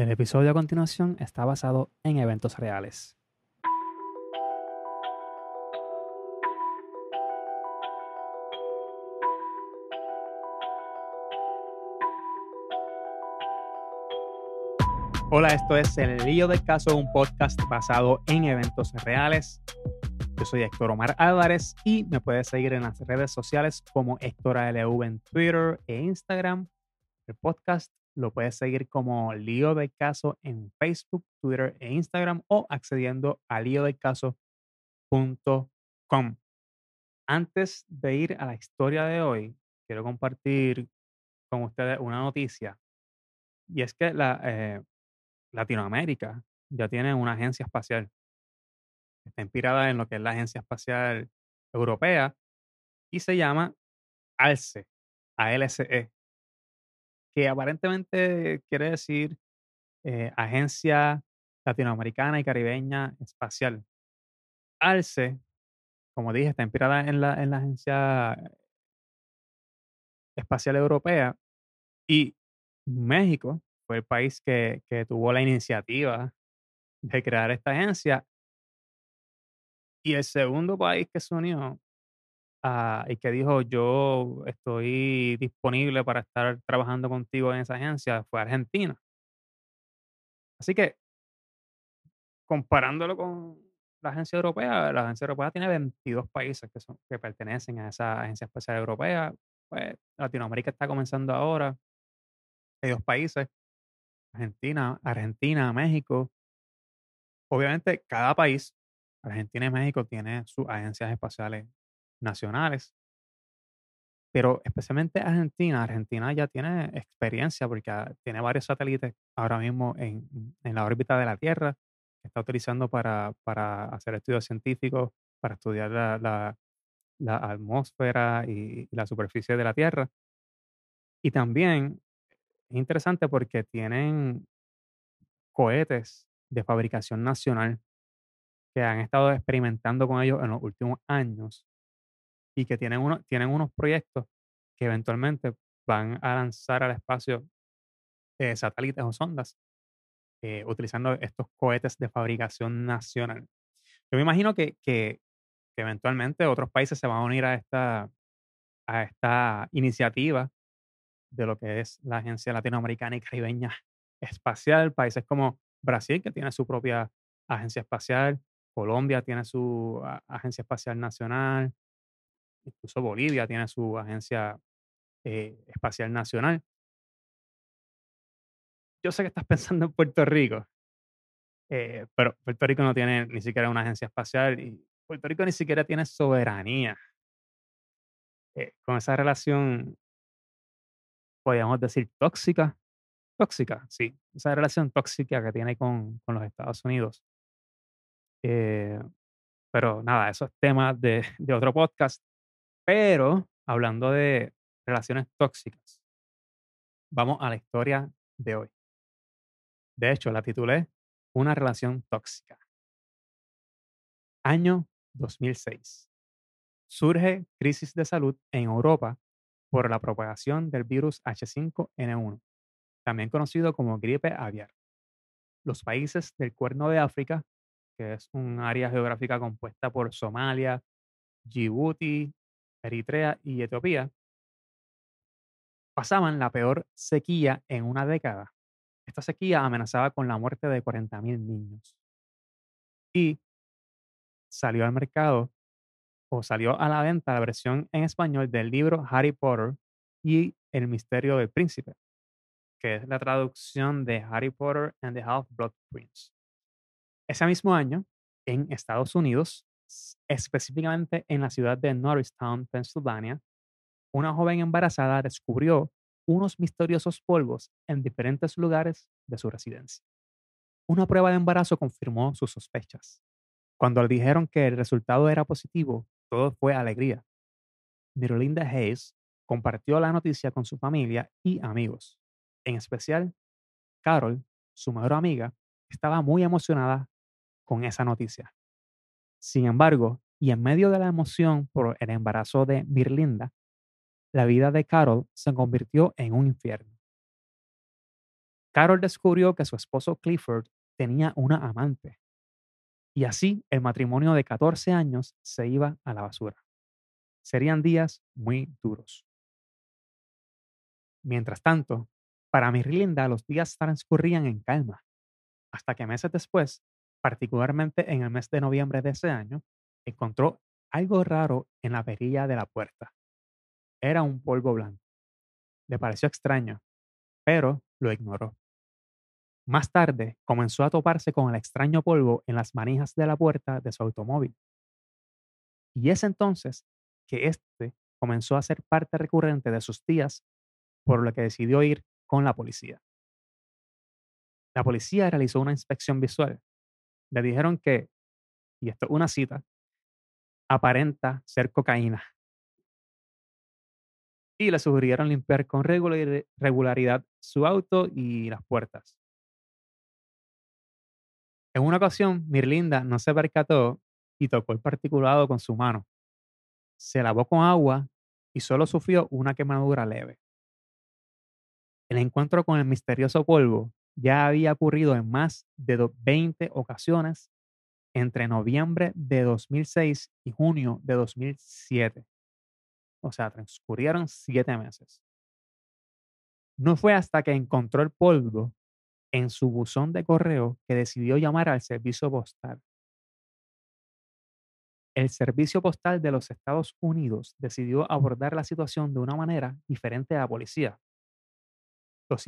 El episodio a continuación está basado en eventos reales. Hola, esto es El Lío del Caso, un podcast basado en eventos reales. Yo soy Héctor Omar Álvarez y me puedes seguir en las redes sociales como Héctor ALV en Twitter e Instagram. El podcast lo puedes seguir como Lío del Caso en Facebook, Twitter e Instagram o accediendo a líodelcaso.com. Antes de ir a la historia de hoy, quiero compartir con ustedes una noticia. Y es que la, eh, Latinoamérica ya tiene una agencia espacial. Está inspirada en lo que es la Agencia Espacial Europea y se llama ALCE, ALCE, que aparentemente quiere decir eh, Agencia Latinoamericana y Caribeña Espacial. ALCE, como dije, está inspirada en la, en la Agencia Espacial Europea y México fue el país que, que tuvo la iniciativa de crear esta agencia. Y el segundo país que se unió ah, y que dijo yo estoy disponible para estar trabajando contigo en esa agencia fue Argentina. Así que comparándolo con la agencia europea, la agencia europea tiene 22 países que, son, que pertenecen a esa agencia espacial europea. Pues Latinoamérica está comenzando ahora. Hay dos países Argentina, Argentina, México. Obviamente, cada país, Argentina y México, tiene sus agencias espaciales nacionales. Pero especialmente Argentina, Argentina ya tiene experiencia porque ah, tiene varios satélites ahora mismo en, la órbita de la Tierra que está utilizando para, para hacer estudios científicos, para estudiar la, la atmósfera y la superficie de la Tierra. Y también es interesante porque tienen cohetes de fabricación nacional que han estado experimentando con ellos en los últimos años y que tienen, uno, tienen unos proyectos que eventualmente van a lanzar al espacio eh, satélites o sondas eh, utilizando estos cohetes de fabricación nacional. Yo me imagino que, que, que, eventualmente otros países se van a unir a esta, a esta iniciativa de lo que es la Agencia Latinoamericana y Caribeña Espacial, países como Brasil, que tiene su propia agencia espacial, Colombia tiene su agencia espacial nacional, incluso Bolivia tiene su agencia eh, espacial nacional. Yo sé que estás pensando en Puerto Rico, eh, pero Puerto Rico no tiene ni siquiera una agencia espacial y Puerto Rico ni siquiera tiene soberanía. Eh, con esa relación podríamos decir tóxica. Tóxica, sí. Esa relación tóxica que tiene con, con los Estados Unidos. Pero nada, eso es tema de, de otro podcast. Pero hablando de relaciones tóxicas, vamos a la historia de hoy. De hecho, la titulé Una relación tóxica. Año 2006. Surge crisis de salud en Europa por la propagación del virus H5N1, también conocido como gripe aviar. Los países del Cuerno de África, que es un área geográfica compuesta por Somalia, Djibouti, Eritrea y Etiopía, pasaban la peor sequía en una década. Esta sequía amenazaba con la muerte de 40.000 niños. Y salió al mercado o salió a la venta la versión en español del libro Harry Potter y El misterio del príncipe, que es la traducción de Harry Potter and the Half-Blood Prince. Ese mismo año, en Estados Unidos, específicamente en la ciudad de Norristown, Pennsylvania, una joven embarazada descubrió unos misteriosos polvos en diferentes lugares de su residencia. Una prueba de embarazo confirmó sus sospechas. Cuando le dijeron que el resultado era positivo, todo fue alegría. Mirlinda Hayes compartió la noticia con su familia y amigos. En especial, Carol, su mejor amiga, estaba muy emocionada con esa noticia. Sin embargo, y en medio de la emoción por el embarazo de Mirlinda, la vida de Carol se convirtió en un infierno. Carol descubrió que su esposo Clifford tenía una amante. Y así el matrimonio de 14 años se iba a la basura. Serían días muy duros. Mientras tanto, para Mirlinda los días transcurrían en calma, hasta que meses después, particularmente en el mes de noviembre de ese año, encontró algo raro en la perilla de la puerta. Era un polvo blanco. Le pareció extraño, pero lo ignoró. Más tarde comenzó a toparse con el extraño polvo en las manijas de la puerta de su automóvil. Y es entonces que éste comenzó a ser parte recurrente de sus días, por lo que decidió ir con la policía. La policía realizó una inspección visual. Le dijeron que, y esto es una cita, aparenta ser cocaína. Y le sugirieron limpiar con regularidad su auto y las puertas. En una ocasión, Mirlinda no se percató y tocó el particulado con su mano. Se lavó con agua y solo sufrió una quemadura leve. El encuentro con el misterioso polvo ya había ocurrido en más de 20 ocasiones entre noviembre de 2006 y junio de 2007. O sea, transcurrieron siete meses. No fue hasta que encontró el polvo en su buzón de correo que decidió llamar al servicio postal. El servicio postal de los Estados Unidos decidió abordar la situación de una manera diferente a la policía. Los,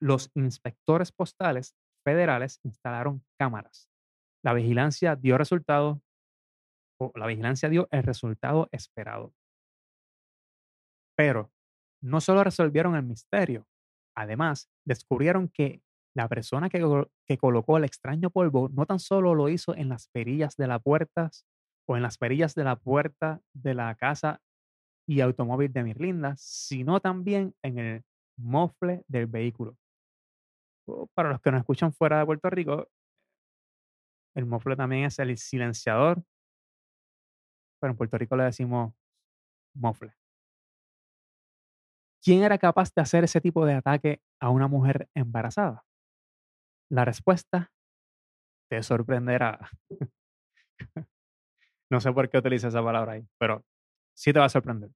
los inspectores postales federales instalaron cámaras. La vigilancia dio resultado, la vigilancia dio el resultado esperado. Pero no solo resolvieron el misterio, además descubrieron que la persona que, que, colocó el extraño polvo no tan solo lo hizo en las perillas de las puertas o en las perillas de la puerta de la casa y automóvil de Mirlinda, sino también en el mofle del vehículo. Para los que nos escuchan fuera de Puerto Rico, el mofle también es el silenciador, pero en Puerto Rico le decimos mofle. ¿Quién era capaz de hacer ese tipo de ataque a una mujer embarazada? La respuesta te sorprenderá. no sé por qué utiliza esa palabra ahí, pero sí te va a sorprender.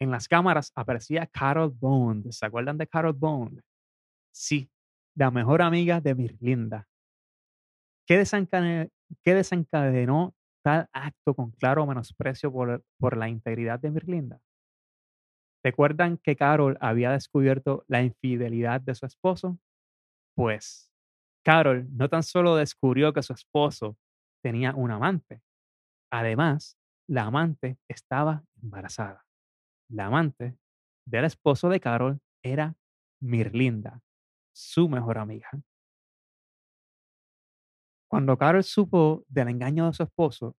En las cámaras aparecía Carol Bond. ¿Se acuerdan de Carol Bond? Sí, la mejor amiga de Mirlinda. ¿Qué desencadenó, qué desencadenó tal acto con claro menosprecio por, por la integridad de Mirlinda? ¿Recuerdan que Carol había descubierto la infidelidad de su esposo? Pues Carol no tan solo descubrió que su esposo tenía un amante, además, la amante estaba embarazada la amante del esposo de Carol era Mirlinda, su mejor amiga. Cuando Carol supo del engaño de su esposo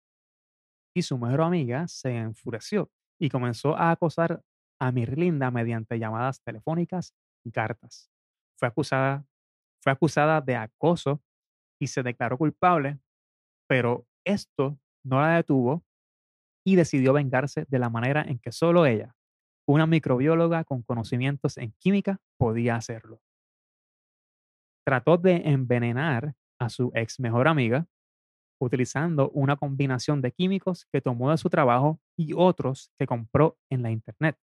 y su mejor amiga, se enfureció y comenzó a acosar a Mirlinda mediante llamadas telefónicas y cartas. Fue acusada, fue acusada de acoso y se declaró culpable, pero esto no la detuvo y decidió vengarse de la manera en que solo ella, una microbióloga con conocimientos en química podía hacerlo. Trató de envenenar a su ex mejor amiga utilizando una combinación de químicos que tomó de su trabajo y otros que compró en la internet.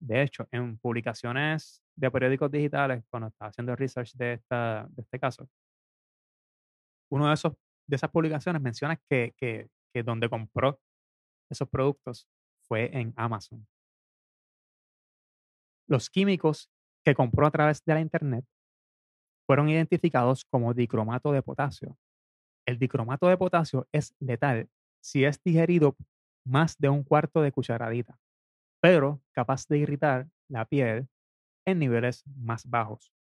De hecho, en publicaciones de periódicos digitales, cuando estaba haciendo research de, esta, de este caso, uno de, esos, de esas publicaciones menciona que, que, que donde compró esos productos fue en Amazon. Los químicos que compró a través de la Internet fueron identificados como dicromato de potasio. El dicromato de potasio es letal si es digerido más de un cuarto de cucharadita, pero capaz de irritar la piel en niveles más bajos.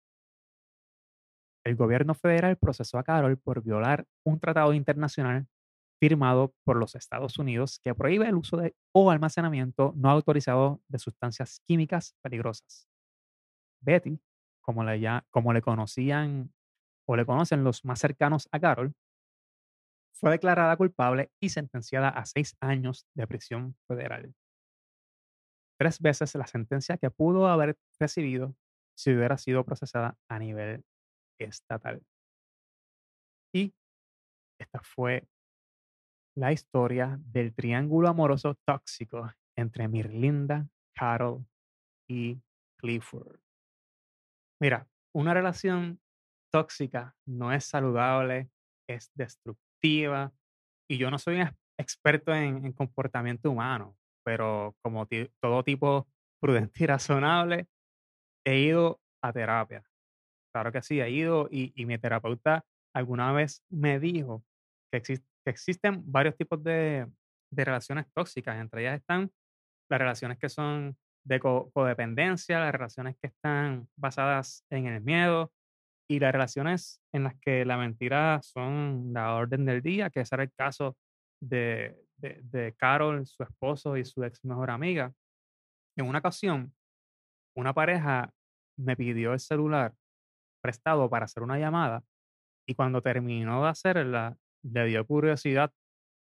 El gobierno federal procesó a Carol por violar un tratado internacional firmado por los Estados Unidos que prohíbe el uso o almacenamiento no autorizado de sustancias químicas peligrosas. Betty, como le, ya, como le conocían o le conocen los más cercanos a Carol, fue declarada culpable y sentenciada a seis años de prisión federal. Tres veces la sentencia que pudo haber recibido si hubiera sido procesada a nivel estatal. Y esta fue la historia del triángulo amoroso tóxico entre Mirlinda, Carol y Clifford. Mira, una relación tóxica no es saludable, es destructiva y yo no soy un experto en, comportamiento humano, pero como todo tipo prudente y razonable, he ido a terapia. Claro que sí, he ido y, mi terapeuta alguna vez me dijo que, que existen varios tipos de, de, relaciones tóxicas. Entre ellas están las relaciones que son de codependencia, las relaciones que están basadas en el miedo y las relaciones en las que la mentira son la orden del día, que ese el caso de, de, de Carol, su esposo y su ex mejor amiga. En una ocasión, una pareja me pidió el celular prestado para hacer una llamada y cuando terminó de hacerla, le dio curiosidad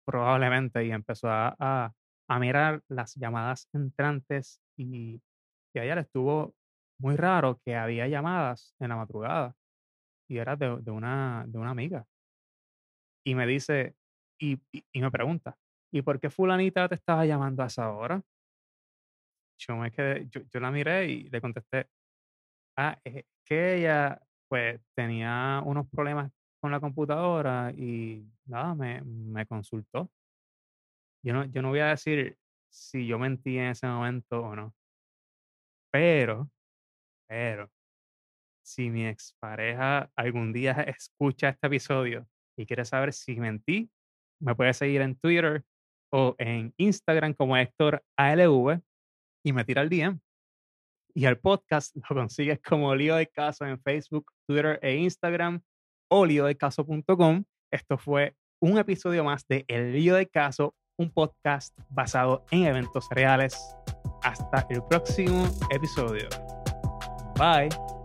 probablemente y empezó a, a, mirar las llamadas entrantes y, y a ella le estuvo muy raro que había llamadas en la madrugada y era de, de una, de una amiga. Y me dice, y, y, me pregunta, ¿y por qué fulanita te estaba llamando a esa hora? Yo, me quedé, yo, yo la miré y le contesté, ah, es que ella pues tenía unos problemas con la computadora y nada, me, me consultó. Yo no, yo no voy a decir si yo mentí en ese momento o no. Pero, pero, si mi expareja algún día escucha este episodio y quiere saber si mentí, me puede seguir en Twitter o en Instagram como Héctor ALV y me tira el DM. Y el podcast lo consigues como Lío de Caso en Facebook, Twitter e Instagram o líodecaso.com. Esto fue un episodio más de El Lío de Caso, un podcast basado en eventos reales. Hasta el próximo episodio. Bye.